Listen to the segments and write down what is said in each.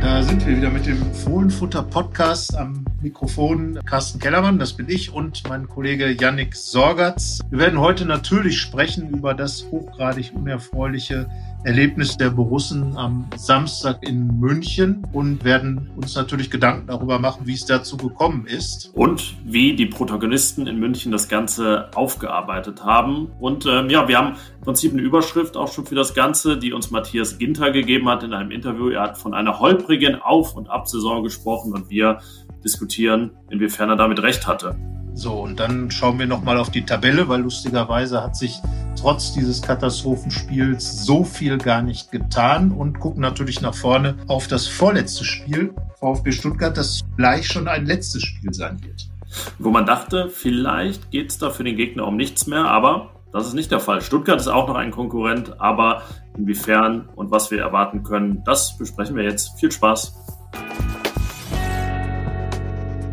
Da sind wir wieder mit dem Fohlenfutter Podcast am Mikrofon Carsten Kellermann, das bin ich und mein Kollege Yannick Sorgatz. Wir werden heute natürlich sprechen über das hochgradig unerfreuliche Erlebnis der Borussen am Samstag in München und werden uns natürlich Gedanken darüber machen, wie es dazu gekommen ist. Und wie die Protagonisten in München das Ganze aufgearbeitet haben. Und ähm, ja, wir haben im Prinzip eine Überschrift auch schon für das Ganze, die uns Matthias Ginter gegeben hat in einem Interview. Er hat von einer holprigen Auf- und Absaison gesprochen und wir diskutieren, inwiefern er damit recht hatte. So, und dann schauen wir nochmal auf die Tabelle, weil lustigerweise hat sich trotz dieses Katastrophenspiels so viel gar nicht getan und gucken natürlich nach vorne auf das vorletzte Spiel VfB Stuttgart, das gleich schon ein letztes Spiel sein wird. Wo man dachte, vielleicht geht es da für den Gegner um nichts mehr, aber das ist nicht der Fall. Stuttgart ist auch noch ein Konkurrent, aber inwiefern und was wir erwarten können, das besprechen wir jetzt. Viel Spaß!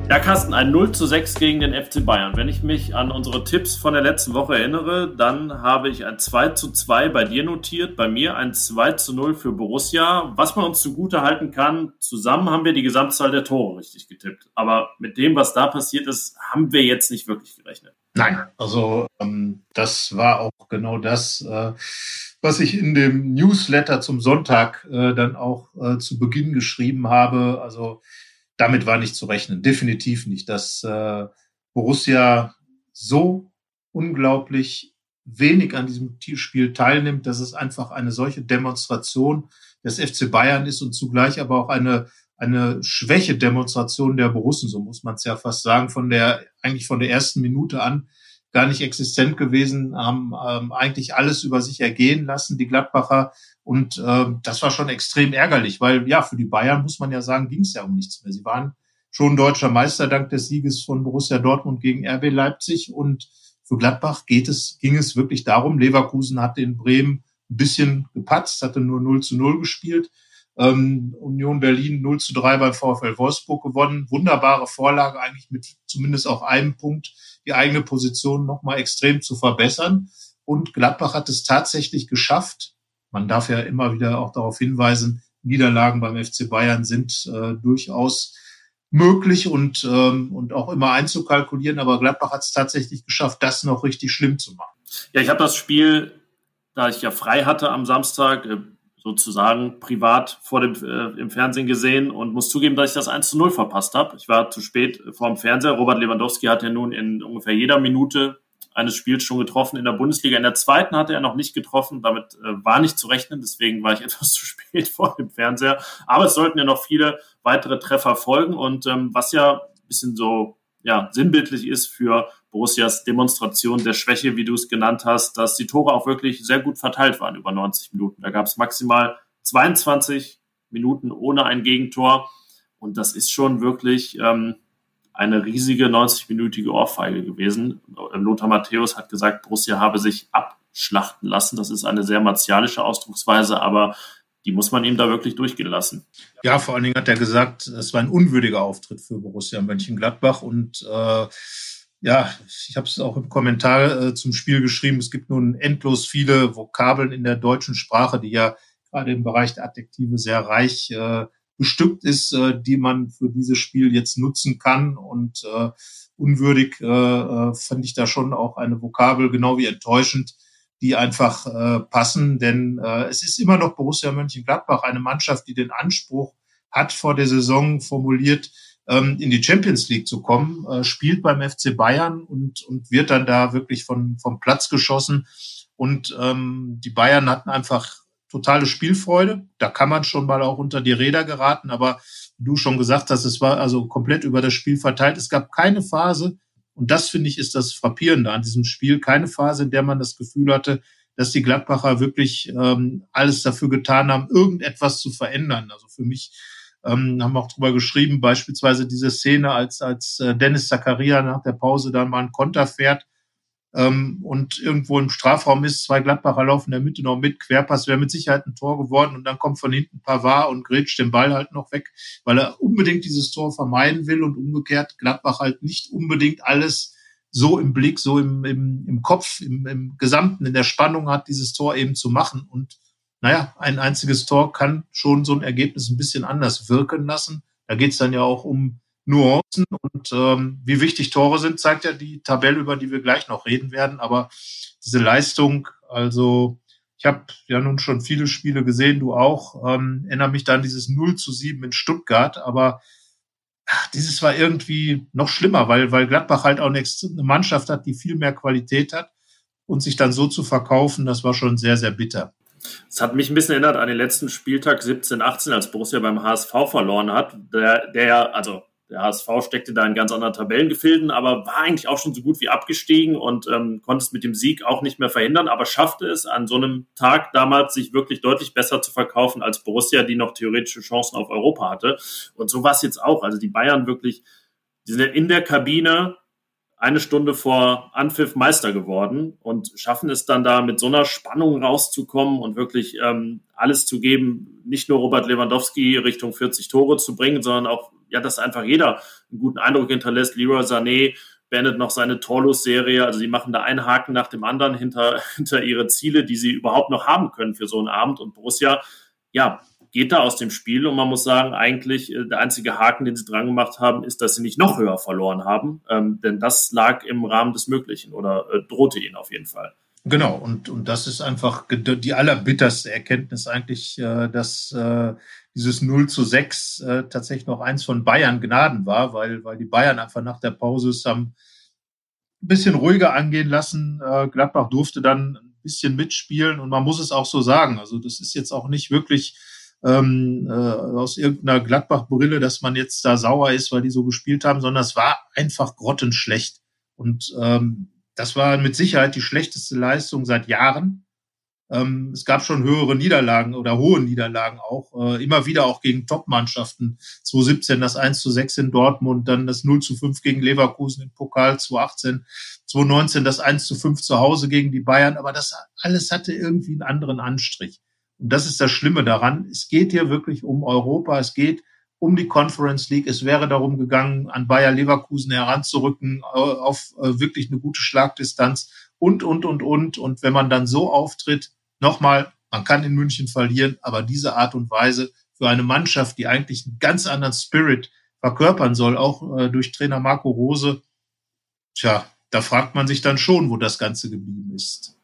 Ja, Carsten, ein 0 zu 6 gegen den FC Bayern. Wenn ich mich an unsere Tipps von der letzten Woche erinnere, dann habe ich ein 2 zu 2 bei dir notiert, bei mir ein 2 zu 0 für Borussia. Was man uns zugute halten kann, zusammen haben wir die Gesamtzahl der Tore richtig getippt. Aber mit dem, was da passiert ist, haben wir jetzt nicht wirklich gerechnet. Nein, also ähm, das war auch genau das, äh, was ich in dem Newsletter zum Sonntag äh, dann auch äh, zu Beginn geschrieben habe. Also damit war nicht zu rechnen, definitiv nicht, dass äh, Borussia so unglaublich wenig an diesem Spiel teilnimmt, dass es einfach eine solche Demonstration des FC Bayern ist und zugleich aber auch eine eine Schwäche-Demonstration der Borussen, so muss man es ja fast sagen, von der eigentlich von der ersten Minute an gar nicht existent gewesen, haben ähm, eigentlich alles über sich ergehen lassen, die Gladbacher. Und äh, das war schon extrem ärgerlich, weil ja, für die Bayern muss man ja sagen, ging es ja um nichts mehr. Sie waren schon deutscher Meister dank des Sieges von Borussia Dortmund gegen RB Leipzig. Und für Gladbach geht es, ging es wirklich darum, Leverkusen hatte in Bremen ein bisschen gepatzt, hatte nur 0 zu 0 gespielt. Ähm, Union Berlin 0 zu 3 beim VfL Wolfsburg gewonnen. Wunderbare Vorlage, eigentlich mit zumindest auch einem Punkt die eigene Position nochmal extrem zu verbessern. Und Gladbach hat es tatsächlich geschafft. Man darf ja immer wieder auch darauf hinweisen, Niederlagen beim FC Bayern sind äh, durchaus möglich und, ähm, und auch immer einzukalkulieren. Aber Gladbach hat es tatsächlich geschafft, das noch richtig schlimm zu machen. Ja, ich habe das Spiel, da ich ja frei hatte am Samstag, äh, sozusagen privat vor dem, äh, im Fernsehen gesehen und muss zugeben, dass ich das 1 zu 0 verpasst habe. Ich war zu spät vor dem Fernseher. Robert Lewandowski hat ja nun in ungefähr jeder Minute eines Spiels schon getroffen in der Bundesliga. In der zweiten hatte er noch nicht getroffen. Damit äh, war nicht zu rechnen. Deswegen war ich etwas zu spät vor dem Fernseher. Aber es sollten ja noch viele weitere Treffer folgen. Und ähm, was ja ein bisschen so ja, sinnbildlich ist für Borussias Demonstration der Schwäche, wie du es genannt hast, dass die Tore auch wirklich sehr gut verteilt waren über 90 Minuten. Da gab es maximal 22 Minuten ohne ein Gegentor. Und das ist schon wirklich ähm, eine riesige 90-minütige Ohrfeige gewesen. Lothar Matthäus hat gesagt, Borussia habe sich abschlachten lassen. Das ist eine sehr martialische Ausdrucksweise, aber die muss man ihm da wirklich durchgehen lassen. Ja, vor allen Dingen hat er gesagt, es war ein unwürdiger Auftritt für Borussia Mönchengladbach und äh, ja, ich habe es auch im Kommentar äh, zum Spiel geschrieben. Es gibt nun endlos viele Vokabeln in der deutschen Sprache, die ja gerade im Bereich der Adjektive sehr reich äh, bestückt ist, äh, die man für dieses Spiel jetzt nutzen kann. Und äh, unwürdig äh, äh, fand ich da schon auch eine Vokabel, genau wie enttäuschend, die einfach äh, passen. Denn äh, es ist immer noch Borussia Mönchengladbach, eine Mannschaft, die den Anspruch hat, vor der Saison formuliert, ähm, in die Champions League zu kommen, äh, spielt beim FC Bayern und, und wird dann da wirklich von, vom Platz geschossen. Und ähm, die Bayern hatten einfach totale Spielfreude. Da kann man schon mal auch unter die Räder geraten, aber du schon gesagt hast, es war also komplett über das Spiel verteilt. Es gab keine Phase, und das finde ich ist das Frappierende an diesem Spiel, keine Phase, in der man das Gefühl hatte, dass die Gladbacher wirklich ähm, alles dafür getan haben, irgendetwas zu verändern. Also für mich ähm, haben auch drüber geschrieben, beispielsweise diese Szene, als, als äh, Dennis Zakaria nach der Pause dann mal einen Konter fährt ähm, und irgendwo im Strafraum ist, zwei Gladbacher laufen in der Mitte noch mit, Querpass wäre mit Sicherheit ein Tor geworden und dann kommt von hinten Pavard und grätscht den Ball halt noch weg, weil er unbedingt dieses Tor vermeiden will und umgekehrt Gladbach halt nicht unbedingt alles so im Blick, so im, im, im Kopf, im, im Gesamten, in der Spannung hat, dieses Tor eben zu machen. Und naja, ein einziges Tor kann schon so ein Ergebnis ein bisschen anders wirken lassen. Da geht es dann ja auch um Nuancen und ähm, wie wichtig Tore sind, zeigt ja die Tabelle, über die wir gleich noch reden werden. Aber diese Leistung, also ich habe ja nun schon viele Spiele gesehen, du auch, ähm, erinnere mich dann dieses 0 zu 7 in Stuttgart, aber ach, dieses war irgendwie noch schlimmer, weil, weil Gladbach halt auch eine Mannschaft hat, die viel mehr Qualität hat und sich dann so zu verkaufen, das war schon sehr, sehr bitter. Es hat mich ein bisschen erinnert an den letzten Spieltag 17, 18, als Borussia beim HSV verloren hat, der, der also der HSV steckte da in ganz anderen Tabellengefilden, aber war eigentlich auch schon so gut wie abgestiegen und ähm, konnte es mit dem Sieg auch nicht mehr verhindern, aber schaffte es an so einem Tag damals, sich wirklich deutlich besser zu verkaufen als Borussia, die noch theoretische Chancen auf Europa hatte. Und so war es jetzt auch. Also die Bayern wirklich, die sind in der Kabine eine Stunde vor Anpfiff Meister geworden und schaffen es dann da mit so einer Spannung rauszukommen und wirklich ähm, alles zu geben, nicht nur Robert Lewandowski Richtung 40 Tore zu bringen, sondern auch, ja, dass einfach jeder einen guten Eindruck hinterlässt. Leroy Sané beendet noch seine Torlos-Serie, also sie machen da einen Haken nach dem anderen hinter, hinter ihre Ziele, die sie überhaupt noch haben können für so einen Abend und Borussia, ja, geht da aus dem Spiel und man muss sagen, eigentlich äh, der einzige Haken, den sie dran gemacht haben, ist, dass sie nicht noch höher verloren haben, ähm, denn das lag im Rahmen des Möglichen oder äh, drohte ihnen auf jeden Fall. Genau, und, und das ist einfach die allerbitterste Erkenntnis eigentlich, äh, dass äh, dieses 0 zu 6 äh, tatsächlich noch eins von Bayern Gnaden war, weil, weil die Bayern einfach nach der Pause es haben ein bisschen ruhiger angehen lassen. Äh, Gladbach durfte dann ein bisschen mitspielen und man muss es auch so sagen. Also das ist jetzt auch nicht wirklich ähm, äh, aus irgendeiner Gladbach-Brille, dass man jetzt da sauer ist, weil die so gespielt haben, sondern es war einfach grottenschlecht. Und ähm, das war mit Sicherheit die schlechteste Leistung seit Jahren. Ähm, es gab schon höhere Niederlagen oder hohe Niederlagen auch, äh, immer wieder auch gegen Top-Mannschaften. 2017 das 1 zu 6 in Dortmund, dann das 0 zu 5 gegen Leverkusen im Pokal, 2018, 2019 das 1 zu 5 zu Hause gegen die Bayern. Aber das alles hatte irgendwie einen anderen Anstrich. Und das ist das Schlimme daran. Es geht hier wirklich um Europa. Es geht um die Conference League. Es wäre darum gegangen, an Bayer Leverkusen heranzurücken, auf äh, wirklich eine gute Schlagdistanz und, und, und, und. Und wenn man dann so auftritt, nochmal, man kann in München verlieren, aber diese Art und Weise für eine Mannschaft, die eigentlich einen ganz anderen Spirit verkörpern soll, auch äh, durch Trainer Marco Rose, tja, da fragt man sich dann schon, wo das Ganze geblieben ist.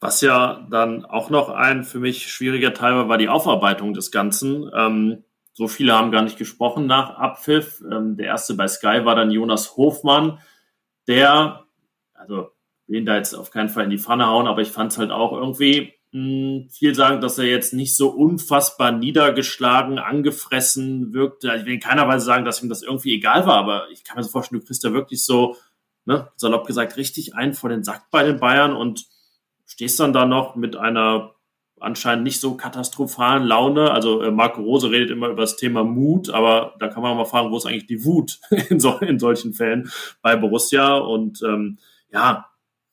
Was ja dann auch noch ein für mich schwieriger Teil war, war die Aufarbeitung des Ganzen. Ähm, so viele haben gar nicht gesprochen nach Abpfiff. Ähm, der erste bei Sky war dann Jonas Hofmann, der, also will ihn da jetzt auf keinen Fall in die Pfanne hauen, aber ich fand es halt auch irgendwie mh, hm, viel sagen, dass er jetzt nicht so unfassbar niedergeschlagen, angefressen wirkte. Also ich will in keiner Weise sagen, dass ihm das irgendwie egal war, aber ich kann mir so vorstellen, du kriegst da wirklich so, ne, salopp gesagt, richtig einen vor den Sack bei den Bayern und stehst dann da noch mit einer anscheinend nicht so katastrophalen Laune. Also äh, Marco Rose redet immer über das Thema Mut, aber da kann man mal fragen, wo ist eigentlich die Wut in, so, in solchen Fällen bei Borussia? Und ähm, ja,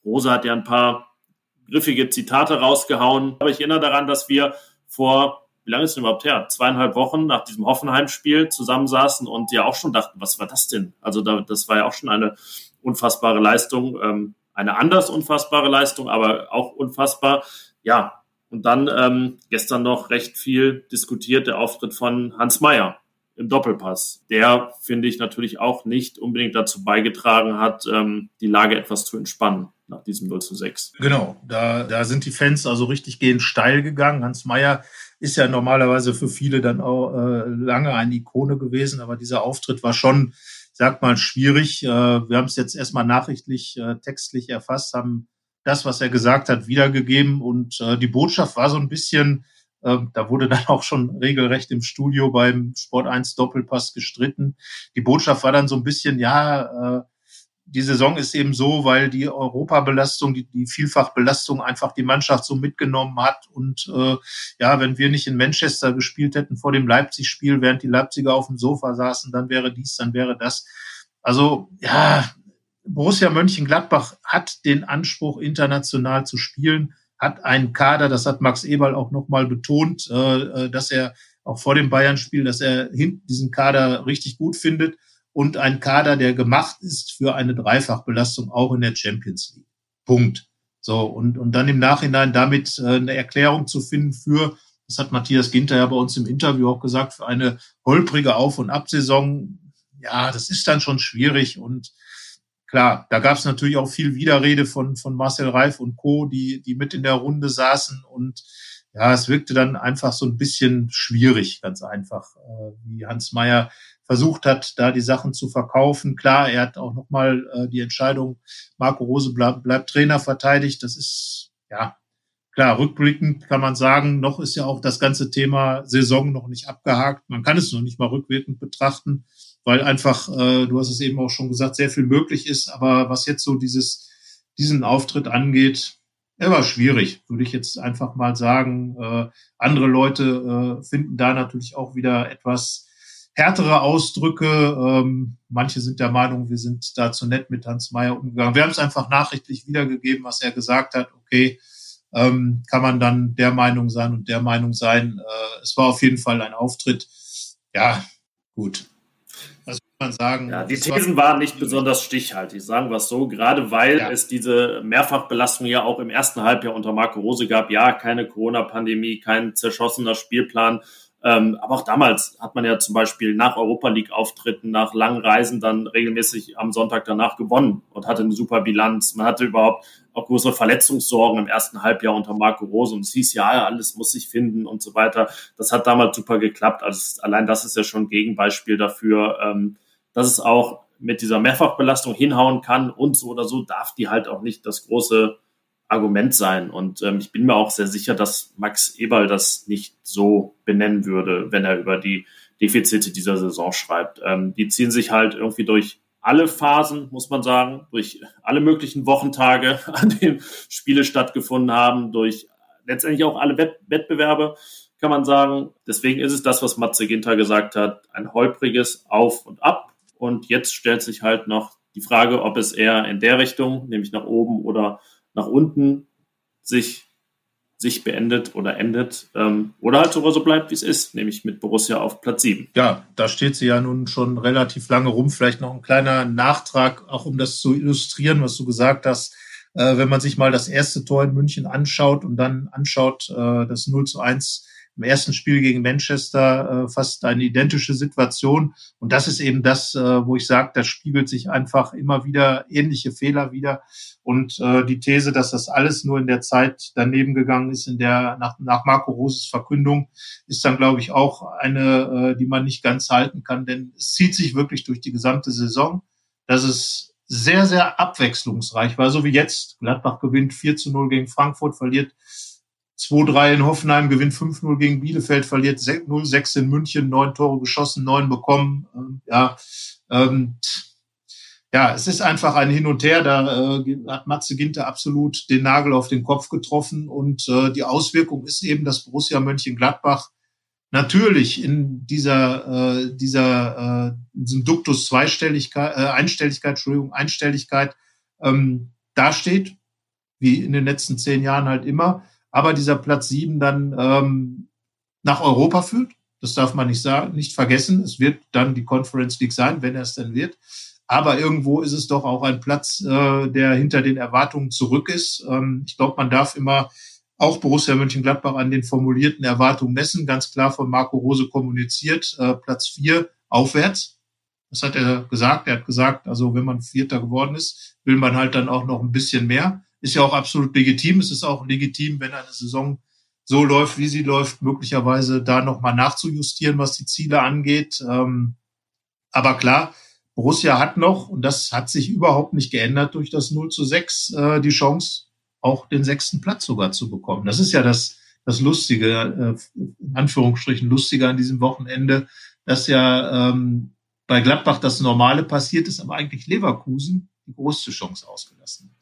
Rose hat ja ein paar griffige Zitate rausgehauen. Aber ich erinnere daran, dass wir vor, wie lange ist es denn überhaupt her? Zweieinhalb Wochen nach diesem Hoffenheim-Spiel zusammensaßen und ja auch schon dachten, was war das denn? Also da, das war ja auch schon eine unfassbare Leistung. Ähm, eine anders unfassbare Leistung, aber auch unfassbar. Ja, und dann ähm, gestern noch recht viel diskutiert der Auftritt von Hans Meyer im Doppelpass. Der, finde ich, natürlich auch nicht unbedingt dazu beigetragen hat, ähm, die Lage etwas zu entspannen nach diesem 0 zu 6. Genau, da, da sind die Fans also richtig gehend steil gegangen. Hans Meyer ist ja normalerweise für viele dann auch äh, lange eine Ikone gewesen, aber dieser Auftritt war schon sag mal, schwierig. Äh, wir haben es jetzt erstmal nachrichtlich, äh, textlich erfasst, haben das, was er gesagt hat, wiedergegeben und äh, die Botschaft war so ein bisschen, da wurde dann auch schon regelrecht im Studio beim Sport 1 Doppelpass gestritten. Die Botschaft war dann so ein bisschen, ja, die Saison ist eben so, weil die Europabelastung, die, die Vielfachbelastung einfach die Mannschaft so mitgenommen hat. Und äh, ja, wenn wir nicht in Manchester gespielt hätten vor dem Leipzig-Spiel, während die Leipziger auf dem Sofa saßen, dann wäre dies, dann wäre das. Also ja, Borussia Mönchengladbach hat den Anspruch, international zu spielen, hat einen Kader, das hat Max Eberl auch nochmal betont, äh, äh, dass er auch vor dem Bayern-Spiel, dass er diesen Kader richtig gut findet und ein Kader, der gemacht ist für eine Dreifachbelastung auch in der Champions League. Punkt. So, und, und dann im Nachhinein damit äh, eine Erklärung zu finden für, das hat Matthias Ginter ja bei uns im Interview auch gesagt, für eine holprige Auf- und Absaison, ja, das ist dann schon schwierig. Und klar, da gab es natürlich auch viel Widerrede von, von Marcel Reif und Co., die, die mit in der Runde saßen. Und ja, es wirkte dann einfach so ein bisschen schwierig, ganz einfach, äh, wie Hans Meyer versucht hat, da die Sachen zu verkaufen. Klar, er hat auch nochmal äh, die Entscheidung, Marco Rose bleibt, bleibt Trainer verteidigt. Das ist, ja, klar, rückblickend kann man sagen, noch ist ja auch das ganze Thema Saison noch nicht abgehakt. Man kann es noch nicht mal rückwirkend betrachten, weil einfach, äh, du hast es eben auch schon gesagt, sehr viel möglich ist. Aber was jetzt so dieses, diesen Auftritt angeht, er war schwierig, würde ich jetzt einfach mal sagen. Äh, andere Leute äh, finden da natürlich auch wieder etwas härtere Ausdrücke. Ähm, manche sind der Meinung, wir sind da zu nett mit Hans Meyer umgegangen. Wir haben es einfach nachrichtlich wiedergegeben, was er gesagt hat. Okay, ähm, kann man dann der Meinung sein und der Meinung sein. Äh, es war auf jeden Fall ein Auftritt. Ja, gut. Was muss man sagen? Ja, die Thesen waren nicht besonders stichhaltig, sagen wir es so, gerade weil ja. es diese Mehrfachbelastung ja auch im ersten Halbjahr unter Marco Rose gab. Ja, keine Corona-Pandemie, kein zerschossener Spielplan ähm, aber auch damals hat man ja zum Beispiel nach Europa League Auftritten, nach langen Reisen dann regelmäßig am Sonntag danach gewonnen und hatte eine super Bilanz. Man hatte überhaupt auch größere Verletzungssorgen im ersten Halbjahr unter Marco Rose und es hieß ja, alles muss sich finden und so weiter. Das hat damals super geklappt. Also allein das ist ja schon ein Gegenbeispiel dafür, ähm, dass es auch mit dieser Mehrfachbelastung hinhauen kann und so oder so darf die halt auch nicht das große Argument sein. Und ähm, ich bin mir auch sehr sicher, dass Max Eberl das nicht so benennen würde, wenn er über die Defizite dieser Saison schreibt. Ähm, die ziehen sich halt irgendwie durch alle Phasen, muss man sagen, durch alle möglichen Wochentage, an denen Spiele stattgefunden haben, durch letztendlich auch alle Wett Wettbewerbe, kann man sagen. Deswegen ist es das, was Matze Ginter gesagt hat, ein holpriges Auf und Ab. Und jetzt stellt sich halt noch die Frage, ob es eher in der Richtung, nämlich nach oben oder nach unten sich, sich beendet oder endet ähm, oder halt sogar so bleibt, wie es ist, nämlich mit Borussia auf Platz 7. Ja, da steht sie ja nun schon relativ lange rum. Vielleicht noch ein kleiner Nachtrag, auch um das zu illustrieren, was du gesagt hast. Äh, wenn man sich mal das erste Tor in München anschaut und dann anschaut, äh, das 0 zu 1 im ersten Spiel gegen Manchester äh, fast eine identische Situation. Und das ist eben das, äh, wo ich sage, da spiegelt sich einfach immer wieder ähnliche Fehler wieder. Und äh, die These, dass das alles nur in der Zeit daneben gegangen ist, in der nach, nach Marco Roses Verkündung, ist dann, glaube ich, auch eine, äh, die man nicht ganz halten kann. Denn es zieht sich wirklich durch die gesamte Saison. Das ist sehr, sehr abwechslungsreich war, so wie jetzt. Gladbach gewinnt 4 zu 0 gegen Frankfurt, verliert 2-3 in Hoffenheim, gewinnt 5-0 gegen Bielefeld, verliert 0-6 in München, neun Tore geschossen, neun bekommen. Ähm, ja, ähm, ja, es ist einfach ein Hin und Her. Da äh, hat Matze Ginter absolut den Nagel auf den Kopf getroffen. Und äh, die Auswirkung ist eben, dass Borussia Mönchengladbach natürlich in dieser, äh, dieser äh, in diesem Duktus Zweistelligkeit, äh, Einstelligkeit, Entschuldigung, Einstelligkeit ähm, dasteht, wie in den letzten zehn Jahren halt immer aber dieser Platz sieben dann ähm, nach Europa führt. Das darf man nicht sagen, nicht vergessen. Es wird dann die Conference League sein, wenn er es dann wird. Aber irgendwo ist es doch auch ein Platz, äh, der hinter den Erwartungen zurück ist. Ähm, ich glaube, man darf immer auch Borussia Mönchengladbach an den formulierten Erwartungen messen. Ganz klar von Marco Rose kommuniziert, äh, Platz vier aufwärts. Das hat er gesagt. Er hat gesagt, also wenn man Vierter geworden ist, will man halt dann auch noch ein bisschen mehr. Ist ja auch absolut legitim. Es ist auch legitim, wenn eine Saison so läuft, wie sie läuft, möglicherweise da nochmal nachzujustieren, was die Ziele angeht. Ähm, aber klar, Borussia hat noch, und das hat sich überhaupt nicht geändert durch das 0 zu 6, äh, die Chance, auch den sechsten Platz sogar zu bekommen. Das ist ja das, das Lustige, äh, in Anführungsstrichen Lustige an diesem Wochenende, dass ja ähm, bei Gladbach das Normale passiert ist, aber eigentlich Leverkusen die größte Chance ausgelassen hat.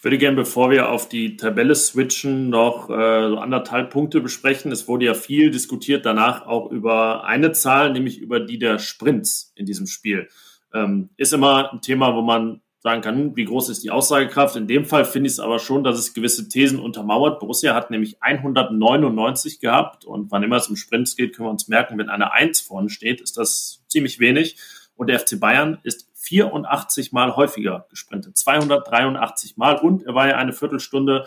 Ich würde gerne, bevor wir auf die Tabelle switchen, noch äh, so anderthalb Punkte besprechen. Es wurde ja viel diskutiert danach auch über eine Zahl, nämlich über die der Sprints in diesem Spiel. Ähm, ist immer ein Thema, wo man sagen kann, hm, wie groß ist die Aussagekraft. In dem Fall finde ich es aber schon, dass es gewisse Thesen untermauert. Borussia hat nämlich 199 gehabt und wann immer es um Sprints geht, können wir uns merken, wenn eine 1 vorne steht, ist das ziemlich wenig. Und der FC Bayern ist 84 Mal häufiger gesprintet, 283 Mal. Und er war ja eine Viertelstunde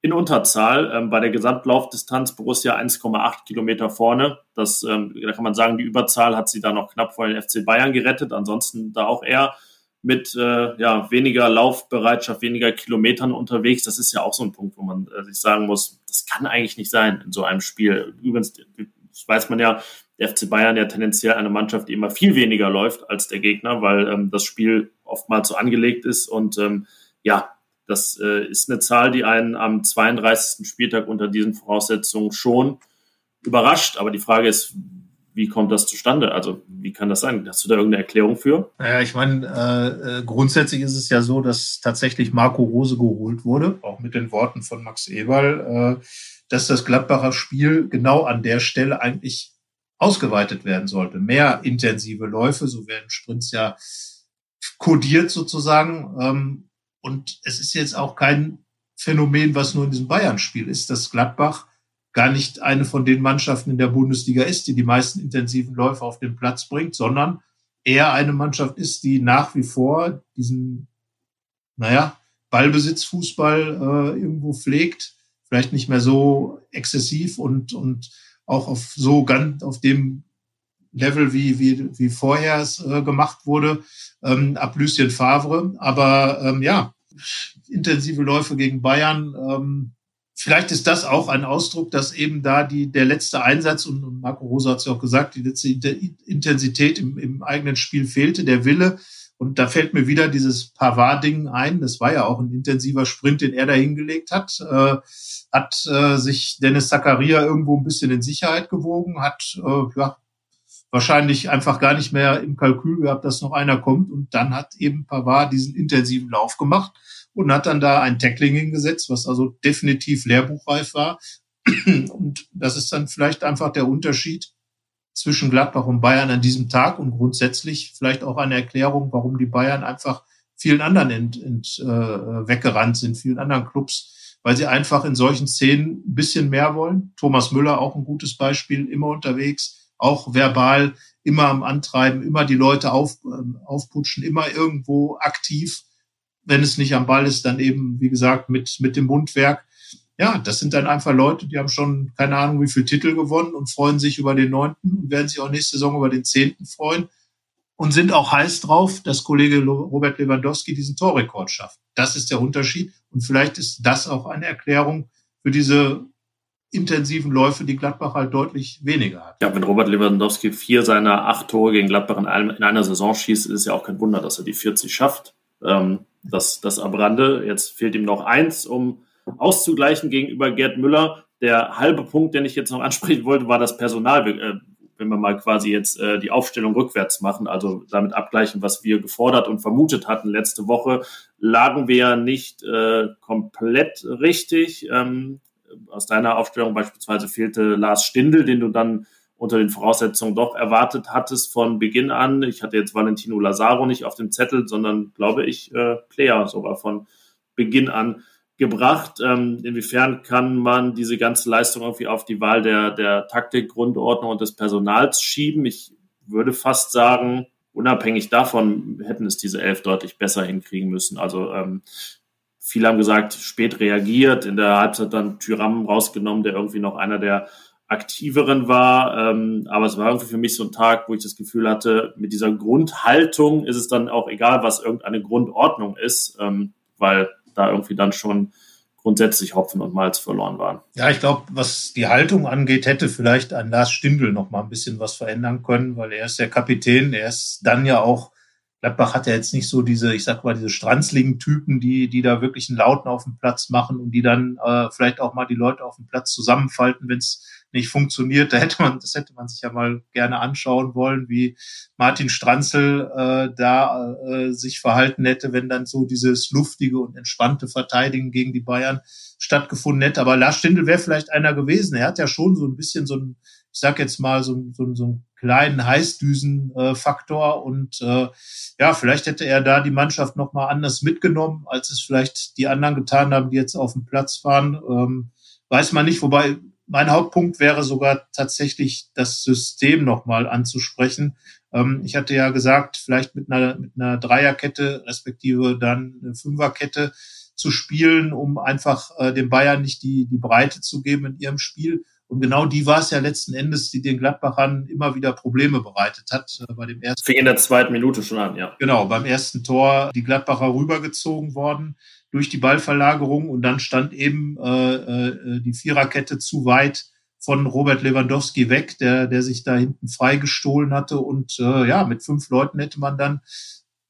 in Unterzahl ähm, bei der Gesamtlaufdistanz Borussia 1,8 Kilometer vorne. Das, ähm, da kann man sagen, die Überzahl hat sie da noch knapp vor den FC Bayern gerettet. Ansonsten da auch eher mit äh, ja, weniger Laufbereitschaft, weniger Kilometern unterwegs. Das ist ja auch so ein Punkt, wo man äh, sich sagen muss, das kann eigentlich nicht sein in so einem Spiel. Übrigens, das weiß man ja, der FC Bayern ja tendenziell eine Mannschaft, die immer viel weniger läuft als der Gegner, weil ähm, das Spiel oftmals so angelegt ist und ähm, ja, das äh, ist eine Zahl, die einen am 32. Spieltag unter diesen Voraussetzungen schon überrascht. Aber die Frage ist, wie kommt das zustande? Also wie kann das sein? Hast du da irgendeine Erklärung für? Naja, ich meine, äh, äh, grundsätzlich ist es ja so, dass tatsächlich Marco Rose geholt wurde, auch mit den Worten von Max Eberl, äh, dass das Gladbacher Spiel genau an der Stelle eigentlich ausgeweitet werden sollte. Mehr intensive Läufe, so werden Sprints ja kodiert sozusagen. Ähm, und es ist jetzt auch kein Phänomen, was nur in diesem Bayern-Spiel ist, dass Gladbach gar nicht eine von den Mannschaften in der Bundesliga ist, die die meisten intensiven Läufe auf den Platz bringt, sondern eher eine Mannschaft ist, die nach wie vor diesen, naja, Ballbesitzfußball äh, irgendwo pflegt, vielleicht nicht mehr so exzessiv und, und auch auf so ganz auf dem Level, wie, wie, wie vorher es äh, gemacht wurde, ähm, ab Lucien Favre. Aber ähm, ja, intensive Läufe gegen Bayern. Ähm, vielleicht ist das auch ein Ausdruck, dass eben da die, der letzte Einsatz, und, Marco Rosa hat es ja auch gesagt, die letzte Intensität im, im eigenen Spiel fehlte, der Wille. Und da fällt mir wieder dieses Pavard-Ding ein. Das war ja auch ein intensiver Sprint, den er da hingelegt hat. Äh, hat äh, sich Dennis Zakaria irgendwo ein bisschen in Sicherheit gewogen, hat äh, ja, wahrscheinlich einfach gar nicht mehr im Kalkül gehabt, dass noch einer kommt. Und dann hat eben Pavard diesen intensiven Lauf gemacht und hat dann da ein Tackling hingesetzt, was also definitiv lehrbuchreif war. Und das ist dann vielleicht einfach der Unterschied zwischen Gladbach und Bayern an diesem Tag und grundsätzlich vielleicht auch eine Erklärung, warum die Bayern einfach vielen anderen ent, ent, äh, weggerannt sind, vielen anderen Clubs, weil sie einfach in solchen Szenen ein bisschen mehr wollen. Thomas Müller auch ein gutes Beispiel, immer unterwegs auch verbal immer am Antreiben, immer die Leute auf, ähm, aufputschen, immer irgendwo aktiv. Wenn es nicht am Ball ist, dann eben, wie gesagt, mit, mit dem Mundwerk. Ja, das sind dann einfach Leute, die haben schon keine Ahnung, wie viel Titel gewonnen und freuen sich über den neunten und werden sich auch nächste Saison über den zehnten freuen und sind auch heiß drauf, dass Kollege Robert Lewandowski diesen Torrekord schafft. Das ist der Unterschied. Und vielleicht ist das auch eine Erklärung für diese intensiven Läufe, die Gladbach halt deutlich weniger hat. Ja, wenn Robert Lewandowski vier seiner acht Tore gegen Gladbach in, einem, in einer Saison schießt, ist es ja auch kein Wunder, dass er die 40 schafft. Ähm, das, das am Rande. Jetzt fehlt ihm noch eins, um auszugleichen gegenüber Gerd Müller. Der halbe Punkt, den ich jetzt noch ansprechen wollte, war das Personal. Äh, wenn wir mal quasi jetzt äh, die Aufstellung rückwärts machen, also damit abgleichen, was wir gefordert und vermutet hatten letzte Woche, lagen wir ja nicht äh, komplett richtig. Ähm, aus deiner Aufstellung beispielsweise fehlte Lars Stindl, den du dann unter den Voraussetzungen doch erwartet hattest von Beginn an. Ich hatte jetzt Valentino Lazaro nicht auf dem Zettel, sondern glaube ich äh, Player sogar von Beginn an gebracht. Ähm, inwiefern kann man diese ganze Leistung irgendwie auf die Wahl der, der Taktik, Grundordnung und des Personals schieben? Ich würde fast sagen, unabhängig davon hätten es diese elf deutlich besser hinkriegen müssen. Also ähm, Viele haben gesagt, spät reagiert, in der Halbzeit dann Tyram rausgenommen, der irgendwie noch einer der aktiveren war. Ähm, aber es war irgendwie für mich so ein Tag, wo ich das Gefühl hatte, mit dieser Grundhaltung ist es dann auch egal, was irgendeine Grundordnung ist, ähm, weil da irgendwie dann schon grundsätzlich Hopfen und Malz verloren waren. Ja, ich glaube, was die Haltung angeht, hätte vielleicht ein Lars Stindl noch mal ein bisschen was verändern können, weil er ist der Kapitän, er ist dann ja auch Gladbach hat ja jetzt nicht so diese, ich sag mal, diese stranzligen Typen, die, die da wirklich einen Lauten auf dem Platz machen und die dann äh, vielleicht auch mal die Leute auf dem Platz zusammenfalten, wenn es nicht funktioniert. Da hätte man, das hätte man sich ja mal gerne anschauen wollen, wie Martin Stranzel äh, da äh, sich verhalten hätte, wenn dann so dieses luftige und entspannte Verteidigen gegen die Bayern stattgefunden hätte. Aber Lars Stindl wäre vielleicht einer gewesen. Er hat ja schon so ein bisschen so ein, ich sag jetzt mal, so, so, so ein kleinen Heißdüsen-Faktor. Und äh, ja, vielleicht hätte er da die Mannschaft nochmal anders mitgenommen, als es vielleicht die anderen getan haben, die jetzt auf dem Platz waren. Ähm, weiß man nicht, wobei mein Hauptpunkt wäre sogar tatsächlich das System nochmal anzusprechen. Ähm, ich hatte ja gesagt, vielleicht mit einer, mit einer Dreierkette, respektive dann eine Fünferkette zu spielen, um einfach äh, den Bayern nicht die, die Breite zu geben in ihrem Spiel. Und genau die war es ja letzten Endes, die den Gladbachern immer wieder Probleme bereitet hat. Äh, bei dem ersten Fing in der zweiten Minute schon an, ja. Genau, beim ersten Tor die Gladbacher rübergezogen worden durch die Ballverlagerung und dann stand eben äh, äh, die Viererkette zu weit von Robert Lewandowski weg, der, der sich da hinten freigestohlen hatte. Und äh, ja, mit fünf Leuten hätte man dann,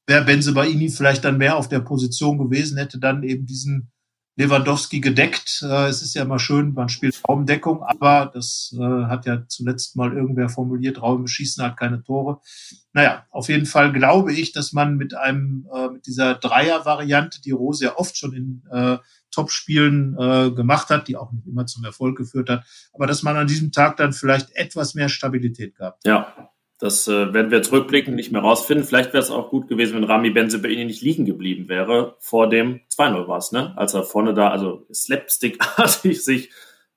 wäre Benzebaini vielleicht dann mehr auf der Position gewesen, hätte dann eben diesen Lewandowski gedeckt. Äh, es ist ja immer schön, man spielt Raumdeckung, aber das äh, hat ja zuletzt mal irgendwer formuliert, Raum schießen hat keine Tore. Naja, auf jeden Fall glaube ich, dass man mit einem, äh, mit dieser Dreier-Variante, die Rose ja oft schon in äh, Topspielen äh, gemacht hat, die auch nicht immer zum Erfolg geführt hat, aber dass man an diesem Tag dann vielleicht etwas mehr Stabilität gab. Ja, das äh, werden wir zurückblicken nicht mehr rausfinden. Vielleicht wäre es auch gut gewesen, wenn Rami Benzebaini nicht liegen geblieben wäre. Vor dem 2-0 war es, ne? Als er vorne da, also slapstickartig sich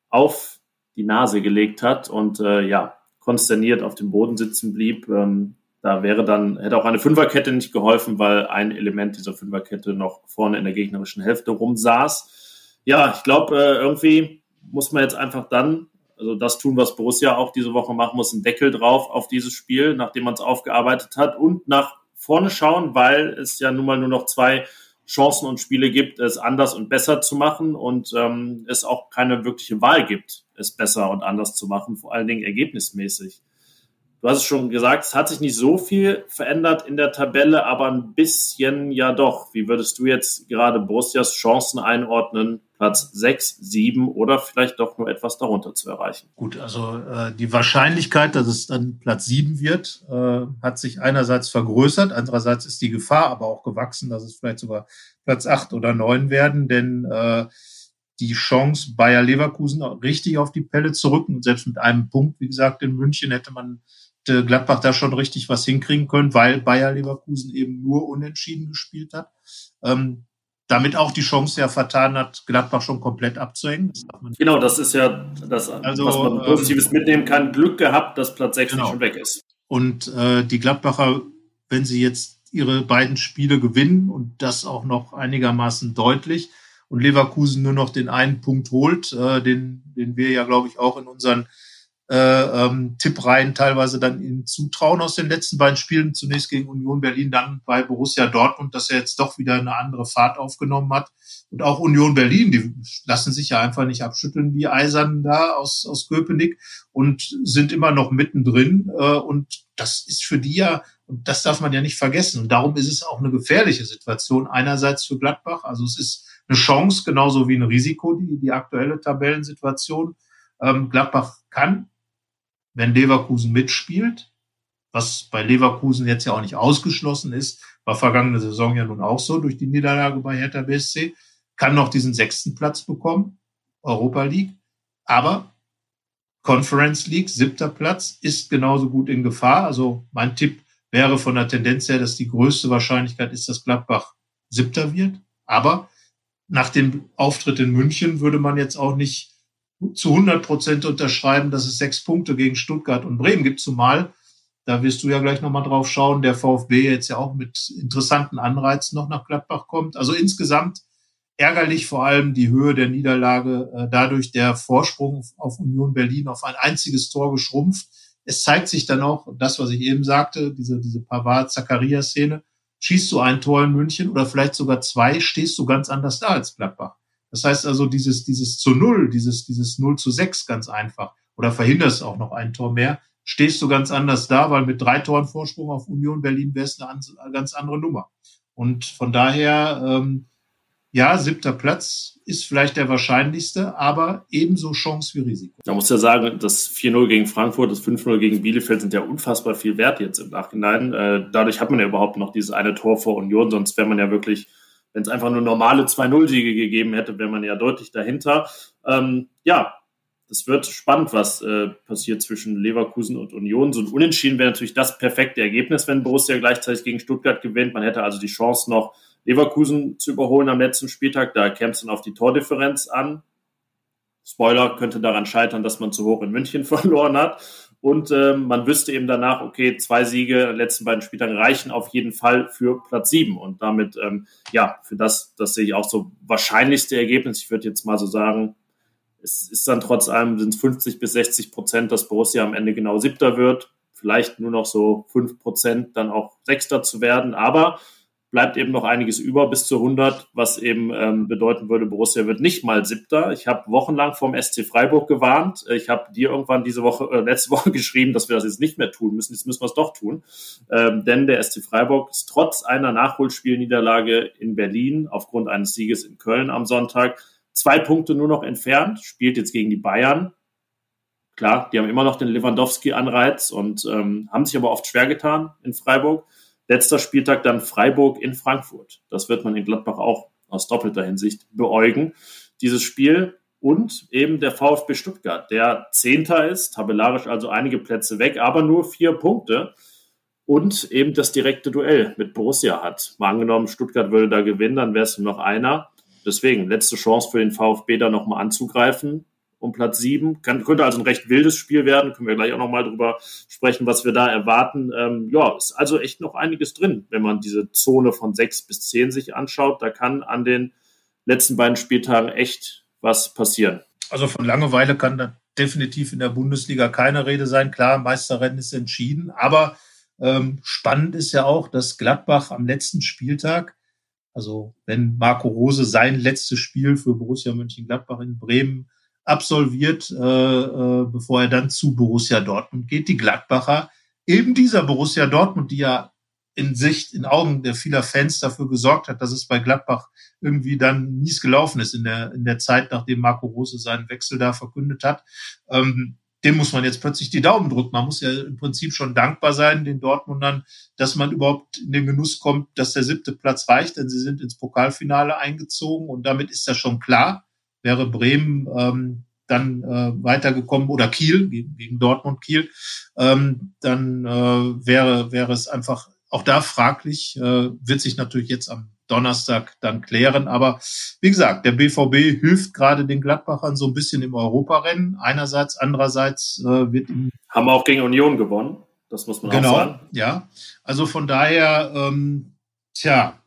auf die Nase gelegt hat und äh, ja, konsterniert auf dem Boden sitzen blieb. Ähm, da wäre dann, hätte auch eine Fünferkette nicht geholfen, weil ein Element dieser Fünferkette noch vorne in der gegnerischen Hälfte rumsaß. Ja, ich glaube, äh, irgendwie muss man jetzt einfach dann also das tun, was Borussia auch diese Woche machen muss, einen Deckel drauf auf dieses Spiel, nachdem man es aufgearbeitet hat und nach vorne schauen, weil es ja nun mal nur noch zwei Chancen und Spiele gibt, es anders und besser zu machen und ähm, es auch keine wirkliche Wahl gibt, es besser und anders zu machen, vor allen Dingen ergebnismäßig. Du hast es schon gesagt, es hat sich nicht so viel verändert in der Tabelle, aber ein bisschen ja doch. Wie würdest du jetzt gerade Borussias Chancen einordnen, Platz 6, 7 oder vielleicht doch nur etwas darunter zu erreichen? Gut, also äh, die Wahrscheinlichkeit, dass es dann Platz 7 wird, äh, hat sich einerseits vergrößert, andererseits ist die Gefahr aber auch gewachsen, dass es vielleicht sogar Platz 8 oder 9 werden, denn äh, die Chance, Bayer Leverkusen richtig auf die Pelle zu rücken. selbst mit einem Punkt, wie gesagt, in München hätte man hätte Gladbach da schon richtig was hinkriegen können, weil Bayer Leverkusen eben nur unentschieden gespielt hat. Ähm, damit auch die Chance ja vertan hat, Gladbach schon komplett abzuhängen. Das genau, das ist ja das, also, was man ähm, Positives ähm, mitnehmen kann. Glück gehabt, dass Platz 6 genau. schon weg ist. Und äh, die Gladbacher, wenn sie jetzt ihre beiden Spiele gewinnen und das auch noch einigermaßen deutlich und Leverkusen nur noch den einen Punkt holt, äh, den, den wir ja, glaube ich, auch in unseren äh, ähm, Tippreihen teilweise dann ihnen zutrauen aus den letzten beiden Spielen. Zunächst gegen Union Berlin, dann bei Borussia Dortmund, dass er jetzt doch wieder eine andere Fahrt aufgenommen hat. Und auch Union Berlin, die lassen sich ja einfach nicht abschütteln, wie Eisern da aus, aus Köpenick und sind immer noch mittendrin. Äh, und das ist für die ja, und das darf man ja nicht vergessen. Und darum ist es auch eine gefährliche Situation einerseits für Gladbach. Also es ist eine Chance, genauso wie ein Risiko, die, die aktuelle Tabellensituation. Ähm, Gladbach kann wenn Leverkusen mitspielt, was bei Leverkusen jetzt ja auch nicht ausgeschlossen ist, war vergangene Saison ja nun auch so durch die Niederlage bei Hertha BSC, kann noch diesen sechsten Platz bekommen, Europa League, aber Conference League, siebter Platz, ist genauso gut in Gefahr. Also mein Tipp wäre von der Tendenz her, dass die größte Wahrscheinlichkeit ist, dass Gladbach siebter wird. Aber nach dem Auftritt in München würde man jetzt auch nicht zu 100 Prozent unterschreiben, dass es sechs Punkte gegen Stuttgart und Bremen gibt, zumal, da wirst du ja gleich nochmal drauf schauen, der VfB jetzt ja auch mit interessanten Anreizen noch nach Gladbach kommt. Also insgesamt ärgerlich vor allem die Höhe der Niederlage, äh, dadurch der Vorsprung auf Union Berlin auf ein einziges Tor geschrumpft. Es zeigt sich dann auch, das, was ich eben sagte, diese, diese Pavard-Zacharias-Szene, schießt du ein Tor in München oder vielleicht sogar zwei, stehst du ganz anders da als Gladbach. Das heißt also, dieses, dieses zu Null, dieses, dieses Null zu sechs ganz einfach oder verhinderst auch noch ein Tor mehr, stehst du ganz anders da, weil mit drei Toren Vorsprung auf Union Berlin wäre es eine, ganz andere Nummer. Und von daher, ähm, ja, siebter Platz ist vielleicht der wahrscheinlichste, aber ebenso Chance wie Risiko. Da muss ja sagen, das 4-0 gegen Frankfurt, das 5-0 gegen Bielefeld sind ja unfassbar viel wert jetzt im Nachhinein. Äh, dadurch hat man ja überhaupt noch dieses eine Tor vor Union, sonst wäre man ja wirklich wenn es einfach nur normale 2-0-Siege gegeben hätte, wäre man ja deutlich dahinter. Ähm, ja, es wird spannend, was äh, passiert zwischen Leverkusen und Union. So ein Unentschieden wäre natürlich das perfekte Ergebnis, wenn Borussia gleichzeitig gegen Stuttgart gewinnt. Man hätte also die Chance noch, Leverkusen zu überholen am letzten Spieltag. Da käme es dann auf die Tordifferenz an. Spoiler könnte daran scheitern, dass man zu hoch in München verloren hat. Und ähm, man wüsste eben danach, okay, zwei Siege in den letzten beiden Spieltagen reichen auf jeden Fall für Platz sieben. Und damit, ähm, ja, für das, das sehe ich auch so wahrscheinlichste Ergebnis. Ich würde jetzt mal so sagen, es ist dann trotz allem sind 50 bis 60 Prozent, dass Borussia am Ende genau siebter wird. Vielleicht nur noch so fünf Prozent dann auch Sechster zu werden. Aber bleibt eben noch einiges über bis zu 100, was eben ähm, bedeuten würde, Borussia wird nicht mal Siebter. Ich habe wochenlang vom SC Freiburg gewarnt. Ich habe dir irgendwann diese Woche, äh, letzte Woche geschrieben, dass wir das jetzt nicht mehr tun müssen. Jetzt müssen wir es doch tun. Ähm, denn der SC Freiburg ist trotz einer Nachholspielniederlage in Berlin aufgrund eines Sieges in Köln am Sonntag zwei Punkte nur noch entfernt, spielt jetzt gegen die Bayern. Klar, die haben immer noch den Lewandowski-Anreiz und ähm, haben sich aber oft schwer getan in Freiburg. Letzter Spieltag dann Freiburg in Frankfurt. Das wird man in Gladbach auch aus doppelter Hinsicht beäugen. Dieses Spiel und eben der VfB Stuttgart, der Zehnter ist, tabellarisch also einige Plätze weg, aber nur vier Punkte und eben das direkte Duell mit Borussia hat. Mal angenommen, Stuttgart würde da gewinnen, dann wäre es nur noch einer. Deswegen letzte Chance für den VfB da nochmal anzugreifen um Platz sieben. Kann, könnte also ein recht wildes Spiel werden. Können wir gleich auch nochmal drüber sprechen, was wir da erwarten. Ähm, ja, ist also echt noch einiges drin, wenn man diese Zone von sechs bis zehn sich anschaut. Da kann an den letzten beiden Spieltagen echt was passieren. Also von Langeweile kann da definitiv in der Bundesliga keine Rede sein. Klar, Meisterrennen ist entschieden, aber ähm, spannend ist ja auch, dass Gladbach am letzten Spieltag, also wenn Marco Rose sein letztes Spiel für Borussia Mönchengladbach in Bremen absolviert, äh, äh, bevor er dann zu Borussia Dortmund geht. Die Gladbacher, eben dieser Borussia Dortmund, die ja in Sicht, in Augen der vieler Fans dafür gesorgt hat, dass es bei Gladbach irgendwie dann mies gelaufen ist in der, in der Zeit, nachdem Marco Rose seinen Wechsel da verkündet hat. Ähm, dem muss man jetzt plötzlich die Daumen drücken. Man muss ja im Prinzip schon dankbar sein, den Dortmundern, dass man überhaupt in den Genuss kommt, dass der siebte Platz reicht, denn sie sind ins Pokalfinale eingezogen und damit ist das schon klar wäre Bremen ähm, dann äh, weitergekommen oder Kiel gegen, gegen Dortmund Kiel, ähm, dann äh, wäre wäre es einfach auch da fraglich. Äh, wird sich natürlich jetzt am Donnerstag dann klären. Aber wie gesagt, der BVB hilft gerade den Gladbachern so ein bisschen im Europarennen. Einerseits, andererseits äh, wird ihm haben wir auch gegen Union gewonnen. Das muss man genau, auch sagen. Genau, ja. Also von daher, ähm, tja,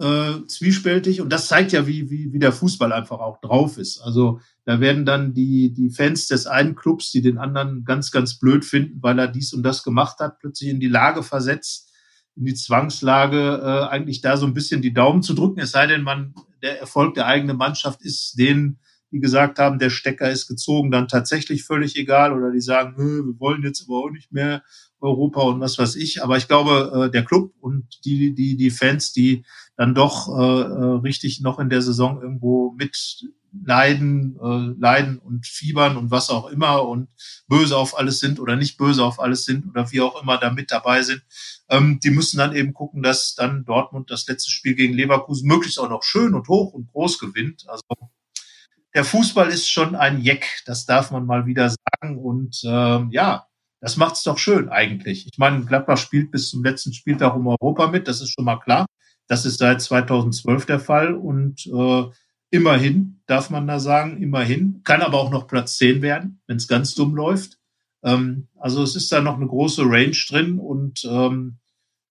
äh, zwiespältig. Und das zeigt ja, wie, wie, wie der Fußball einfach auch drauf ist. Also da werden dann die, die Fans des einen Clubs, die den anderen ganz, ganz blöd finden, weil er dies und das gemacht hat, plötzlich in die Lage versetzt, in die Zwangslage, äh, eigentlich da so ein bisschen die Daumen zu drücken, es sei denn, man, der Erfolg der eigenen Mannschaft ist denen, die gesagt haben, der Stecker ist gezogen, dann tatsächlich völlig egal. Oder die sagen, wir wollen jetzt aber auch nicht mehr Europa und was weiß ich. Aber ich glaube, äh, der Club und die, die, die Fans, die dann doch äh, äh, richtig noch in der Saison irgendwo mit leiden, äh, leiden und fiebern und was auch immer und böse auf alles sind oder nicht böse auf alles sind oder wie auch immer da mit dabei sind. Ähm, die müssen dann eben gucken, dass dann Dortmund das letzte Spiel gegen Leverkusen möglichst auch noch schön und hoch und groß gewinnt. Also der Fußball ist schon ein Jeck, das darf man mal wieder sagen. Und ähm, ja, das macht's doch schön eigentlich. Ich meine, Gladbach spielt bis zum letzten Spieltag um Europa mit, das ist schon mal klar. Das ist seit 2012 der Fall und äh, immerhin, darf man da sagen, immerhin. Kann aber auch noch Platz 10 werden, wenn es ganz dumm läuft. Ähm, also es ist da noch eine große Range drin und ähm,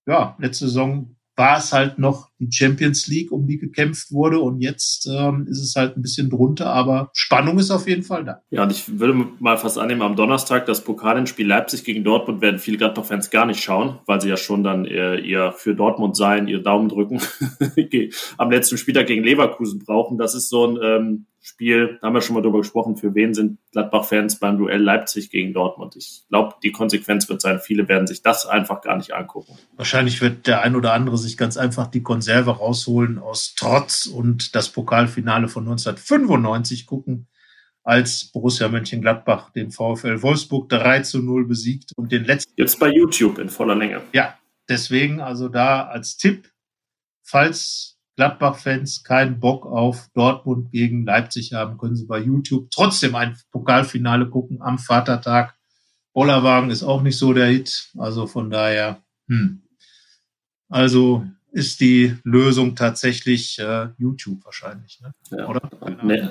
ja, letzte Saison war es halt noch die Champions League, um die gekämpft wurde. Und jetzt ähm, ist es halt ein bisschen drunter, aber Spannung ist auf jeden Fall da. Ja, und ich würde mal fast annehmen, am Donnerstag das Pokalendspiel Leipzig gegen Dortmund werden viele Gladbach-Fans gar nicht schauen, weil sie ja schon dann äh, ihr für Dortmund sein, ihr Daumen drücken, am letzten Spieltag gegen Leverkusen brauchen. Das ist so ein ähm, Spiel, da haben wir schon mal drüber gesprochen, für wen sind Gladbach-Fans beim Duell Leipzig gegen Dortmund. Ich glaube, die Konsequenz wird sein, viele werden sich das einfach gar nicht angucken. Wahrscheinlich wird der ein oder andere sich ganz einfach die Konserve rausholen aus Trotz und das Pokalfinale von 1995 gucken, als Borussia Mönchengladbach den VfL Wolfsburg 3 zu 0 besiegt und den letzten. Jetzt bei YouTube in voller Länge. Ja, deswegen also da als Tipp, falls Gladbach-Fans keinen Bock auf Dortmund gegen Leipzig haben, können sie bei YouTube trotzdem ein Pokalfinale gucken am Vatertag. Bollerwagen ist auch nicht so der Hit, also von daher, hm. Also ist die Lösung tatsächlich äh, YouTube wahrscheinlich, ne? Ja. oder? Nee.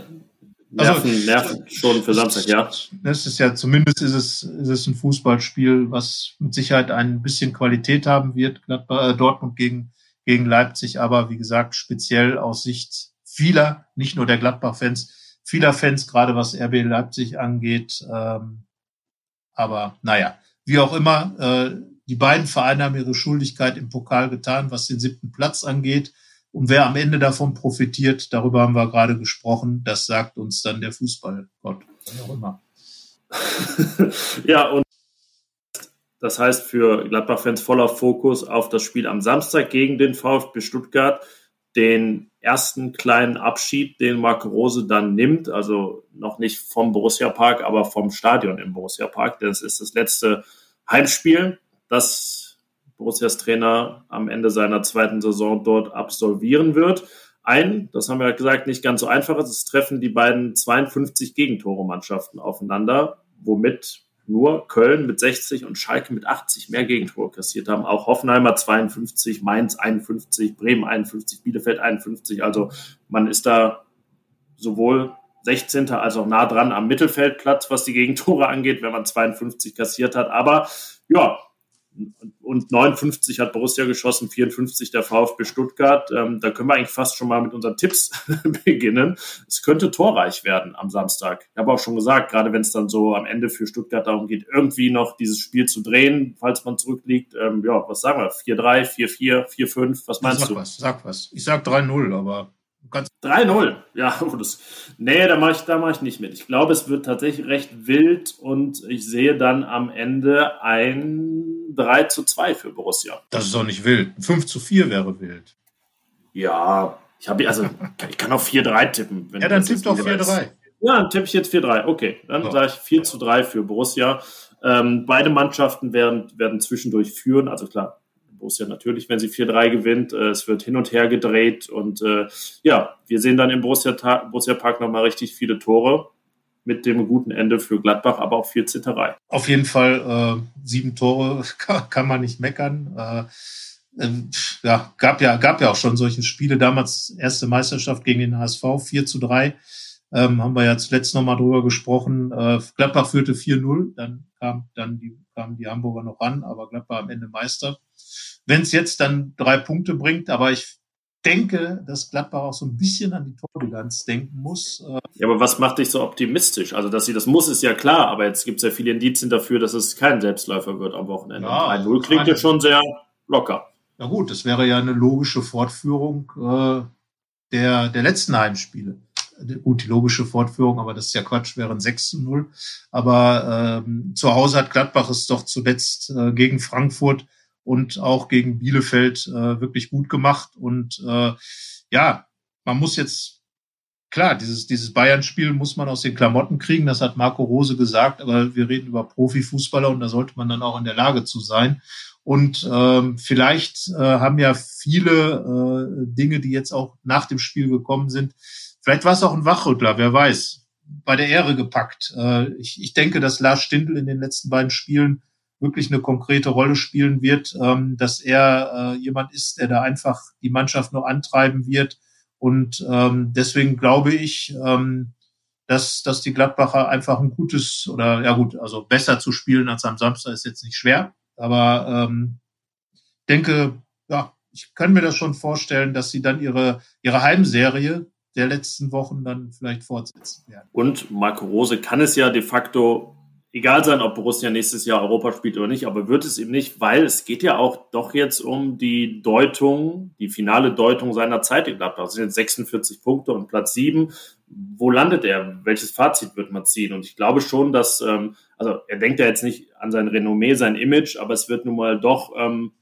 nerven, also, nerven schon für Samstag, ja. Das ist ja, zumindest ist es, ist es ein Fußballspiel, was mit Sicherheit ein bisschen Qualität haben wird, Gladbach, äh, Dortmund gegen, gegen Leipzig, aber wie gesagt, speziell aus Sicht vieler, nicht nur der Gladbach-Fans, vieler Fans, gerade was RB Leipzig angeht. Ähm, aber naja, wie auch immer, äh, die beiden Vereine haben ihre Schuldigkeit im Pokal getan, was den siebten Platz angeht. Und wer am Ende davon profitiert, darüber haben wir gerade gesprochen, das sagt uns dann der Fußballgott. Wie auch immer. ja, und das heißt für Gladbach-Fans voller Fokus auf das Spiel am Samstag gegen den VfB Stuttgart, den ersten kleinen Abschied, den Marco Rose dann nimmt, also noch nicht vom Borussia Park, aber vom Stadion im Borussia Park. Das ist das letzte Heimspiel, das Borussias Trainer am Ende seiner zweiten Saison dort absolvieren wird. Ein, das haben wir gesagt, nicht ganz so einfach ist, es treffen die beiden 52 Gegentore-Mannschaften aufeinander, womit nur Köln mit 60 und Schalke mit 80 mehr Gegentore kassiert haben. Auch Hoffenheimer 52, Mainz 51, Bremen 51, Bielefeld 51. Also man ist da sowohl 16. als auch nah dran am Mittelfeldplatz, was die Gegentore angeht, wenn man 52 kassiert hat. Aber ja, und 59 hat Borussia geschossen, 54 der VfB Stuttgart. Ähm, da können wir eigentlich fast schon mal mit unseren Tipps beginnen. Es könnte torreich werden am Samstag. Ich habe auch schon gesagt, gerade wenn es dann so am Ende für Stuttgart darum geht, irgendwie noch dieses Spiel zu drehen, falls man zurückliegt. Ähm, ja, was sagen wir? 4-3, 4-4, 4-5, was meinst sag du? Was, sag was. Ich sag 3-0, aber 3-0. Ja, oh, das, nee, da mache ich, mach ich nicht mit. Ich glaube, es wird tatsächlich recht wild und ich sehe dann am Ende ein 3 zu 2 für Borussia. Das ist doch nicht wild. 5 zu 4 wäre wild. Ja, ich habe also ich kann auch 4-3 tippen. ja, dann tipp doch 4-3. Ja, dann tippe ich jetzt 4-3. Okay, dann so. sage ich 4 zu 3 für Borussia. Ähm, beide Mannschaften werden, werden zwischendurch führen. Also klar, Borussia natürlich, wenn sie 4-3 gewinnt. Äh, es wird hin und her gedreht und äh, ja, wir sehen dann im Borussia, Borussia Park nochmal richtig viele Tore mit dem guten Ende für Gladbach, aber auch viel Zitterei. Auf jeden Fall äh, sieben Tore kann, man nicht meckern. Äh, äh, ja, gab ja, gab ja auch schon solche Spiele. Damals erste Meisterschaft gegen den HSV, 4 zu 3. Ähm, haben wir ja zuletzt nochmal drüber gesprochen. Äh, Gladbach führte 4-0, dann kam dann die, kamen die Hamburger noch ran, aber Gladbach am Ende Meister wenn es jetzt dann drei Punkte bringt. Aber ich denke, dass Gladbach auch so ein bisschen an die Torbilanz denken muss. Ja, aber was macht dich so optimistisch? Also, dass sie das muss, ist ja klar, aber jetzt gibt es ja viele Indizien dafür, dass es kein Selbstläufer wird am Wochenende. Ja, 1-0 klingt ja schon sehr locker. Na gut, das wäre ja eine logische Fortführung äh, der, der letzten Heimspiele. Gut, die logische Fortführung, aber das ist ja Quatsch, wären 6 zu 0. Aber ähm, zu Hause hat Gladbach es doch zuletzt äh, gegen Frankfurt und auch gegen Bielefeld äh, wirklich gut gemacht. Und äh, ja, man muss jetzt, klar, dieses, dieses Bayern-Spiel muss man aus den Klamotten kriegen, das hat Marco Rose gesagt, aber wir reden über Profifußballer und da sollte man dann auch in der Lage zu sein. Und ähm, vielleicht äh, haben ja viele äh, Dinge, die jetzt auch nach dem Spiel gekommen sind, vielleicht war es auch ein Wachrüttler, wer weiß, bei der Ehre gepackt. Äh, ich, ich denke, dass Lars Stindl in den letzten beiden Spielen wirklich eine konkrete Rolle spielen wird, ähm, dass er äh, jemand ist, der da einfach die Mannschaft nur antreiben wird. Und ähm, deswegen glaube ich, ähm, dass, dass die Gladbacher einfach ein gutes oder ja gut, also besser zu spielen als am Samstag ist jetzt nicht schwer. Aber ähm, denke, ja, ich kann mir das schon vorstellen, dass sie dann ihre, ihre Heimserie der letzten Wochen dann vielleicht fortsetzen werden. Und Marco Rose kann es ja de facto egal sein, ob Borussia nächstes Jahr Europa spielt oder nicht, aber wird es eben nicht, weil es geht ja auch doch jetzt um die Deutung, die finale Deutung seiner Zeit in Gladbach. Das sind jetzt 46 Punkte und Platz 7. Wo landet er? Welches Fazit wird man ziehen? Und ich glaube schon, dass, ähm, also er denkt ja jetzt nicht an sein Renommee, sein Image, aber es wird nun mal doch ähm,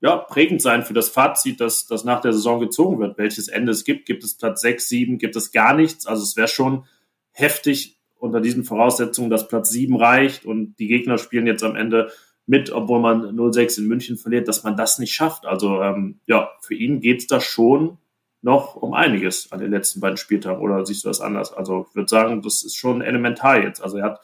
ja, prägend sein für das Fazit, das, das nach der Saison gezogen wird. Welches Ende es gibt, gibt es Platz 6, 7, gibt es gar nichts. Also es wäre schon heftig, unter diesen Voraussetzungen, dass Platz 7 reicht und die Gegner spielen jetzt am Ende mit, obwohl man 0-6 in München verliert, dass man das nicht schafft. Also ähm, ja, für ihn geht es da schon noch um einiges an den letzten beiden Spieltagen. Oder siehst du das anders? Also ich würde sagen, das ist schon elementar jetzt. Also er hat,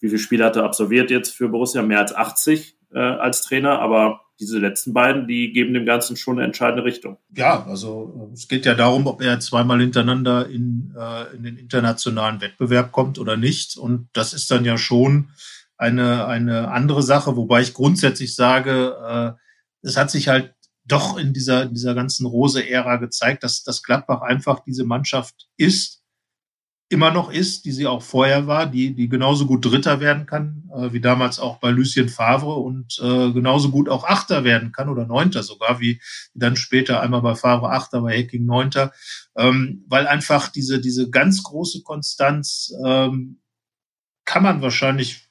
wie viele Spiele hat er absolviert jetzt für Borussia? Mehr als 80 äh, als Trainer, aber diese letzten beiden, die geben dem Ganzen schon eine entscheidende Richtung. Ja, also es geht ja darum, ob er zweimal hintereinander in, äh, in den internationalen Wettbewerb kommt oder nicht. Und das ist dann ja schon eine, eine andere Sache, wobei ich grundsätzlich sage, äh, es hat sich halt doch in dieser, in dieser ganzen Rose-Ära gezeigt, dass, dass Gladbach einfach diese Mannschaft ist, immer noch ist, die sie auch vorher war, die, die genauso gut Dritter werden kann, äh, wie damals auch bei Lucien Favre und äh, genauso gut auch Achter werden kann oder Neunter sogar, wie dann später einmal bei Favre Achter, bei Hacking Neunter, ähm, weil einfach diese, diese ganz große Konstanz ähm, kann man wahrscheinlich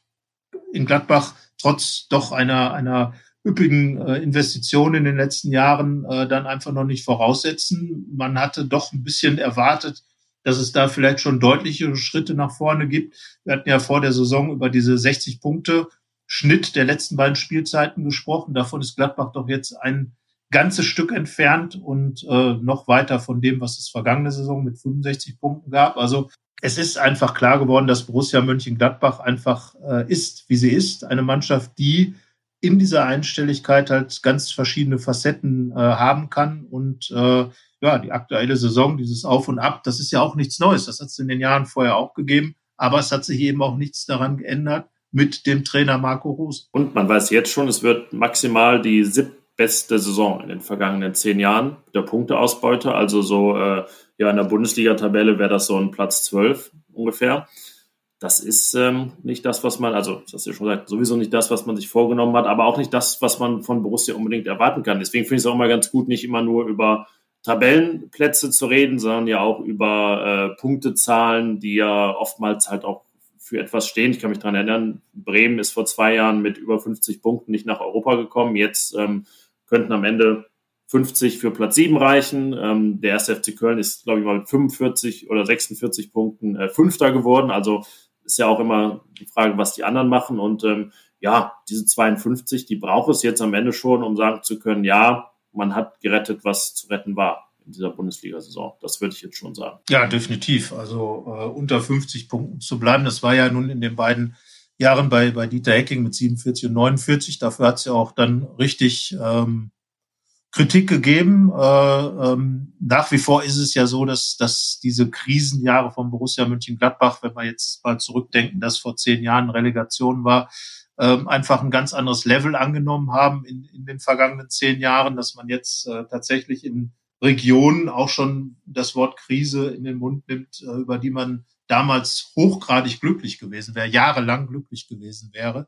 in Gladbach trotz doch einer, einer üppigen äh, Investitionen in den letzten Jahren äh, dann einfach noch nicht voraussetzen. Man hatte doch ein bisschen erwartet, dass es da vielleicht schon deutliche Schritte nach vorne gibt. Wir hatten ja vor der Saison über diese 60 Punkte Schnitt der letzten beiden Spielzeiten gesprochen. Davon ist Gladbach doch jetzt ein ganzes Stück entfernt und äh, noch weiter von dem, was es vergangene Saison mit 65 Punkten gab. Also es ist einfach klar geworden, dass Borussia Mönchengladbach einfach äh, ist, wie sie ist. Eine Mannschaft, die in dieser Einstelligkeit halt ganz verschiedene Facetten äh, haben kann. Und äh, ja, die aktuelle Saison, dieses Auf und Ab, das ist ja auch nichts Neues. Das hat es in den Jahren vorher auch gegeben. Aber es hat sich eben auch nichts daran geändert mit dem Trainer Marco Rose. Und man weiß jetzt schon, es wird maximal die siebtbeste Saison in den vergangenen zehn Jahren der Punkteausbeute. Also so äh, ja in der Bundesliga-Tabelle wäre das so ein Platz zwölf ungefähr das ist ähm, nicht das, was man, also das hast du ja schon gesagt, sowieso nicht das, was man sich vorgenommen hat, aber auch nicht das, was man von Borussia unbedingt erwarten kann. Deswegen finde ich es auch immer ganz gut, nicht immer nur über Tabellenplätze zu reden, sondern ja auch über äh, Punktezahlen, die ja oftmals halt auch für etwas stehen. Ich kann mich daran erinnern, Bremen ist vor zwei Jahren mit über 50 Punkten nicht nach Europa gekommen. Jetzt ähm, könnten am Ende 50 für Platz 7 reichen. Ähm, der erste FC Köln ist, glaube ich, mal mit 45 oder 46 Punkten äh, Fünfter geworden. Also ist ja auch immer die Frage, was die anderen machen. Und ähm, ja, diese 52, die braucht es jetzt am Ende schon, um sagen zu können, ja, man hat gerettet, was zu retten war in dieser Bundesliga-Saison. Das würde ich jetzt schon sagen. Ja, definitiv. Also äh, unter 50 Punkten zu bleiben, das war ja nun in den beiden Jahren bei, bei Dieter Hecking mit 47 und 49. Dafür hat es ja auch dann richtig ähm, Kritik gegeben. Äh, ähm, nach wie vor ist es ja so, dass, dass diese Krisenjahre von Borussia Mönchengladbach, wenn wir jetzt mal zurückdenken, dass vor zehn Jahren Relegation war, ähm, einfach ein ganz anderes Level angenommen haben in, in den vergangenen zehn Jahren, dass man jetzt äh, tatsächlich in Regionen auch schon das Wort Krise in den Mund nimmt, äh, über die man damals hochgradig glücklich gewesen wäre, jahrelang glücklich gewesen wäre.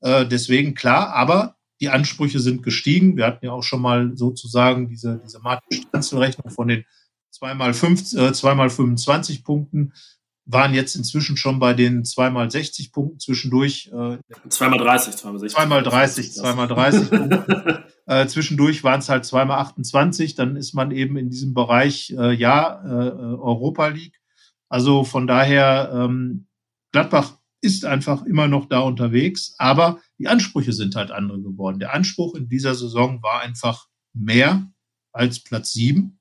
Äh, deswegen klar, aber die Ansprüche sind gestiegen. Wir hatten ja auch schon mal sozusagen diese, diese Martin-Stanzel-Rechnung von den zweimal fünf, äh, zweimal 25 Punkten waren jetzt inzwischen schon bei den zweimal 60 Punkten zwischendurch. Äh, zweimal 30, zweimal 60. Zweimal 30, zweimal 30 Punkte. Äh, zwischendurch waren es halt zweimal 28. Dann ist man eben in diesem Bereich, äh, ja, äh, Europa League. Also von daher, ähm, Gladbach ist einfach immer noch da unterwegs, aber die Ansprüche sind halt andere geworden. Der Anspruch in dieser Saison war einfach mehr als Platz sieben.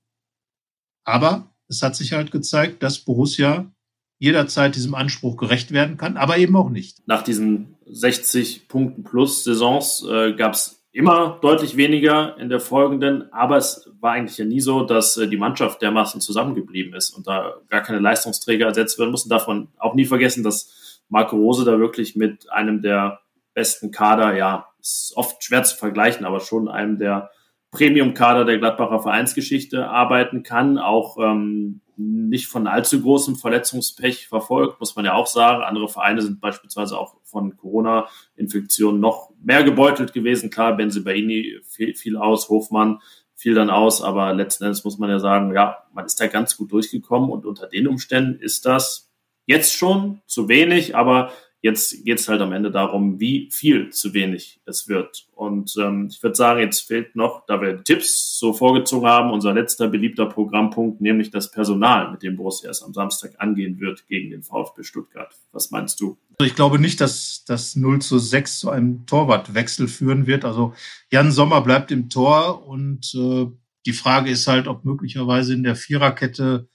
Aber es hat sich halt gezeigt, dass Borussia jederzeit diesem Anspruch gerecht werden kann, aber eben auch nicht. Nach diesen 60 Punkten plus Saisons äh, gab es immer deutlich weniger in der folgenden, aber es war eigentlich ja nie so, dass äh, die Mannschaft dermaßen zusammengeblieben ist und da gar keine Leistungsträger ersetzt werden mussten. Davon auch nie vergessen, dass Marco Rose da wirklich mit einem der besten Kader, ja, ist oft schwer zu vergleichen, aber schon einem der Premium-Kader der Gladbacher Vereinsgeschichte arbeiten kann, auch ähm, nicht von allzu großem Verletzungspech verfolgt, muss man ja auch sagen. Andere Vereine sind beispielsweise auch von Corona-Infektionen noch mehr gebeutelt gewesen. Klar, Benzibaini fiel, fiel aus, Hofmann fiel dann aus, aber letzten Endes muss man ja sagen, ja, man ist da ganz gut durchgekommen und unter den Umständen ist das jetzt schon zu wenig, aber Jetzt geht es halt am Ende darum, wie viel zu wenig es wird. Und ähm, ich würde sagen, jetzt fehlt noch, da wir Tipps so vorgezogen haben, unser letzter beliebter Programmpunkt, nämlich das Personal, mit dem Borussia es am Samstag angehen wird gegen den VfB Stuttgart. Was meinst du? Also ich glaube nicht, dass das 0 zu 6 zu einem Torwartwechsel führen wird. Also Jan Sommer bleibt im Tor und äh, die Frage ist halt, ob möglicherweise in der Viererkette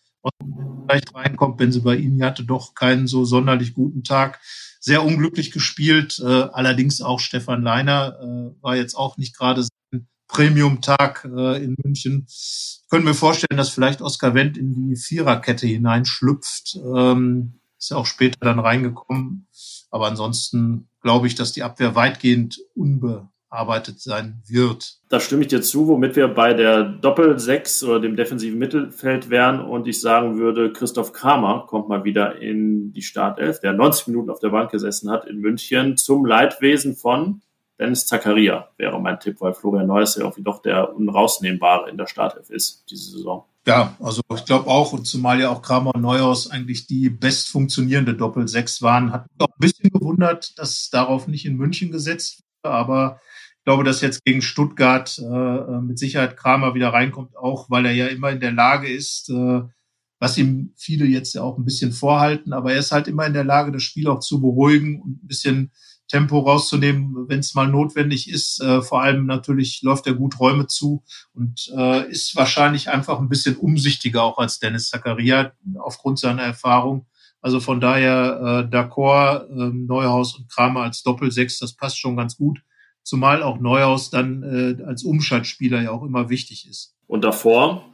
vielleicht reinkommt. wenn sie bei Ihnen hatte doch keinen so sonderlich guten Tag sehr unglücklich gespielt. Äh, allerdings auch Stefan Leiner äh, war jetzt auch nicht gerade Premium-Tag äh, in München. Können wir vorstellen, dass vielleicht Oskar Wendt in die Viererkette hineinschlüpft. Ähm, ist ja auch später dann reingekommen. Aber ansonsten glaube ich, dass die Abwehr weitgehend unbearbeitet sein wird. Da stimme ich dir zu, womit wir bei der Doppel-6 oder dem defensiven Mittelfeld wären und ich sagen würde, Christoph Kramer kommt mal wieder in die Startelf, der 90 Minuten auf der Bank gesessen hat in München zum Leidwesen von Dennis Zakaria wäre mein Tipp, weil Florian Neuss ja irgendwie doch der unrausnehmbare in der Startelf ist diese Saison. Ja, also ich glaube auch, und zumal ja auch Kramer und Neuhaus eigentlich die best funktionierende Doppel-6 waren, hat mich auch ein bisschen gewundert, dass darauf nicht in München gesetzt wurde, aber glaube, dass jetzt gegen Stuttgart äh, mit Sicherheit Kramer wieder reinkommt, auch weil er ja immer in der Lage ist, äh, was ihm viele jetzt ja auch ein bisschen vorhalten, aber er ist halt immer in der Lage, das Spiel auch zu beruhigen und ein bisschen Tempo rauszunehmen, wenn es mal notwendig ist. Äh, vor allem natürlich läuft er gut Räume zu und äh, ist wahrscheinlich einfach ein bisschen umsichtiger auch als Dennis Zakaria aufgrund seiner Erfahrung. Also von daher äh, D'accord, äh, Neuhaus und Kramer als Doppelsechs, das passt schon ganz gut. Zumal auch Neuhaus dann äh, als Umschaltspieler ja auch immer wichtig ist. Und davor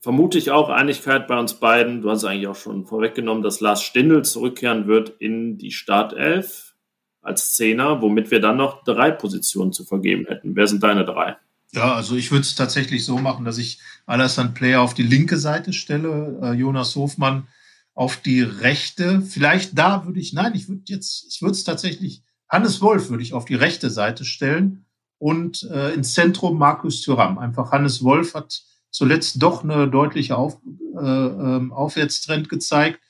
vermute ich auch Einigkeit bei uns beiden. Du hast eigentlich auch schon vorweggenommen, dass Lars Stindl zurückkehren wird in die Startelf als Zehner, womit wir dann noch drei Positionen zu vergeben hätten. Wer sind deine drei? Ja, also ich würde es tatsächlich so machen, dass ich Alassane Player auf die linke Seite stelle, äh, Jonas Hofmann auf die rechte. Vielleicht da würde ich, nein, ich würde jetzt, ich würde es tatsächlich, Hannes Wolf würde ich auf die rechte Seite stellen und äh, ins Zentrum Markus Thüram. Einfach Hannes Wolf hat zuletzt doch eine deutliche auf, äh, ähm, Aufwärtstrend gezeigt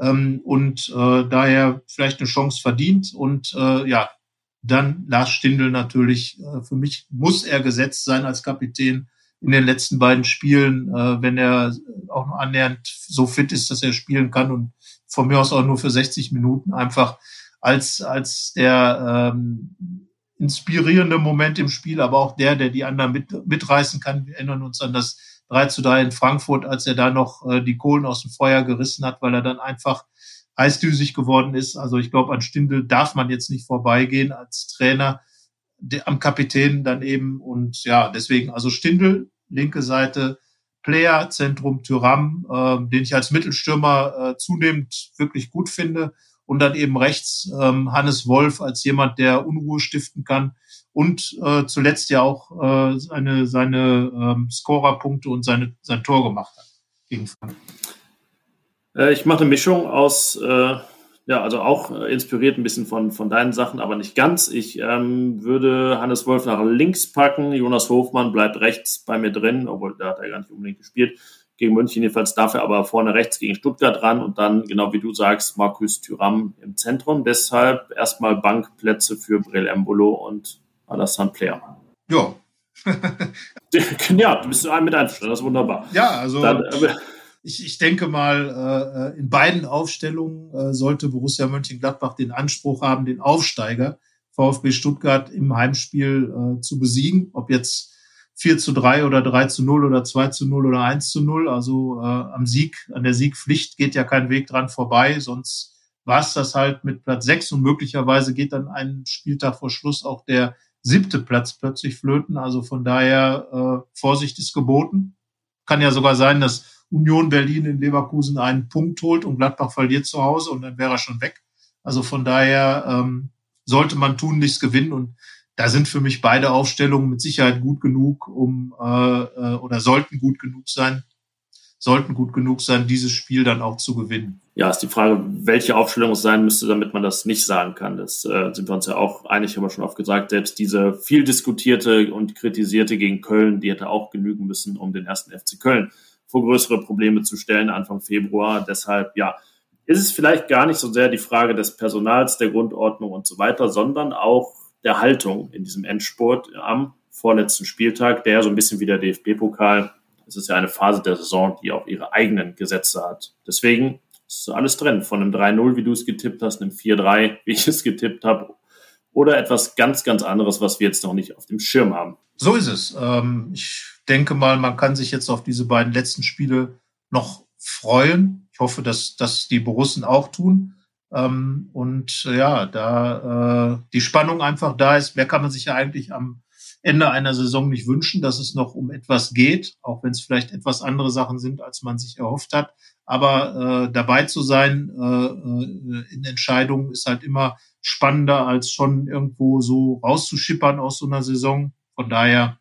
ähm, und äh, daher vielleicht eine Chance verdient. Und äh, ja, dann Lars Stindl natürlich. Äh, für mich muss er gesetzt sein als Kapitän in den letzten beiden Spielen, äh, wenn er auch noch annähernd so fit ist, dass er spielen kann und von mir aus auch nur für 60 Minuten einfach als als der ähm, inspirierende Moment im Spiel, aber auch der, der die anderen mit, mitreißen kann. Wir erinnern uns an das 3 zu 3 in Frankfurt, als er da noch äh, die Kohlen aus dem Feuer gerissen hat, weil er dann einfach heißdüsig geworden ist. Also ich glaube, an Stindel darf man jetzt nicht vorbeigehen als Trainer, der, am Kapitän dann eben. Und ja, deswegen, also Stindel, linke Seite, Player, Zentrum Tyram, äh, den ich als Mittelstürmer äh, zunehmend wirklich gut finde. Und dann eben rechts ähm, Hannes Wolf als jemand, der Unruhe stiften kann und äh, zuletzt ja auch äh, seine, seine ähm, Scorerpunkte und seine, sein Tor gemacht hat gegen Frankfurt. Äh, ich mache eine Mischung aus, äh, ja, also auch äh, inspiriert ein bisschen von, von deinen Sachen, aber nicht ganz. Ich ähm, würde Hannes Wolf nach links packen, Jonas Hofmann bleibt rechts bei mir drin, obwohl da hat er gar nicht unbedingt gespielt. Gegen München jedenfalls darf er aber vorne rechts gegen Stuttgart ran und dann, genau wie du sagst, Markus Thüram im Zentrum. Deshalb erstmal Bankplätze für Brill Embolo und Alassane Player. Ja. ja, du bist mit einverstanden, das ist wunderbar. Ja, also Dann, äh, ich, ich denke mal, äh, in beiden Aufstellungen äh, sollte Borussia Mönchengladbach den Anspruch haben, den Aufsteiger VfB Stuttgart im Heimspiel äh, zu besiegen. Ob jetzt 4 zu 3 oder 3 zu 0 oder 2 zu 0 oder 1 zu 0. Also äh, am Sieg, an der Siegpflicht geht ja kein Weg dran vorbei, sonst war es das halt mit Platz 6 und möglicherweise geht dann einen Spieltag vor Schluss auch der siebte Platz plötzlich flöten. Also von daher äh, Vorsicht ist geboten. Kann ja sogar sein, dass Union Berlin in Leverkusen einen Punkt holt und Gladbach verliert zu Hause und dann wäre er schon weg. Also von daher ähm, sollte man tun, nichts gewinnen und da sind für mich beide Aufstellungen mit Sicherheit gut genug, um äh, äh oder sollten gut genug sein, sollten gut genug sein, dieses Spiel dann auch zu gewinnen. Ja, ist die Frage, welche Aufstellung es sein müsste, damit man das nicht sagen kann. Das äh, sind wir uns ja auch einig, haben wir schon oft gesagt. Selbst diese viel diskutierte und kritisierte gegen Köln, die hätte auch genügen müssen, um den ersten FC Köln vor größere Probleme zu stellen Anfang Februar. Deshalb, ja, ist es vielleicht gar nicht so sehr die Frage des Personals, der Grundordnung und so weiter, sondern auch der Haltung in diesem Endspurt am vorletzten Spieltag, der so ein bisschen wie der DFB-Pokal es ist ja eine Phase der Saison, die auch ihre eigenen Gesetze hat. Deswegen ist alles drin. Von einem 3-0, wie du es getippt hast, einem 4-3, wie ich es getippt habe, oder etwas ganz, ganz anderes, was wir jetzt noch nicht auf dem Schirm haben. So ist es. Ähm, ich denke mal, man kann sich jetzt auf diese beiden letzten Spiele noch freuen. Ich hoffe, dass, dass die Borussen auch tun. Ähm, und ja, da äh, die Spannung einfach da ist, wer kann man sich ja eigentlich am Ende einer Saison nicht wünschen, dass es noch um etwas geht, auch wenn es vielleicht etwas andere Sachen sind, als man sich erhofft hat. Aber äh, dabei zu sein äh, äh in Entscheidungen ist halt immer spannender, als schon irgendwo so rauszuschippern aus so einer Saison. Von daher,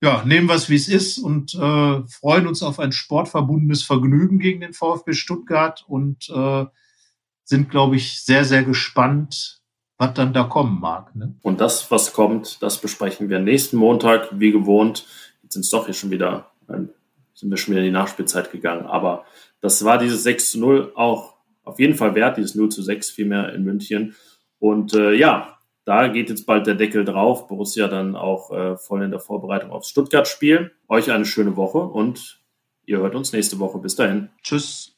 ja, nehmen wir es, wie es ist und äh, freuen uns auf ein sportverbundenes Vergnügen gegen den VfB Stuttgart und äh, sind, glaube ich, sehr, sehr gespannt, was dann da kommen mag. Ne? Und das, was kommt, das besprechen wir nächsten Montag, wie gewohnt. Jetzt sind es doch hier schon wieder, sind wir schon wieder in die Nachspielzeit gegangen. Aber das war dieses 6 zu 0 auch auf jeden Fall wert, dieses 0 zu 6 vielmehr in München. Und äh, ja, da geht jetzt bald der Deckel drauf. Borussia dann auch äh, voll in der Vorbereitung aufs Stuttgart-Spiel. Euch eine schöne Woche und ihr hört uns nächste Woche. Bis dahin. Tschüss.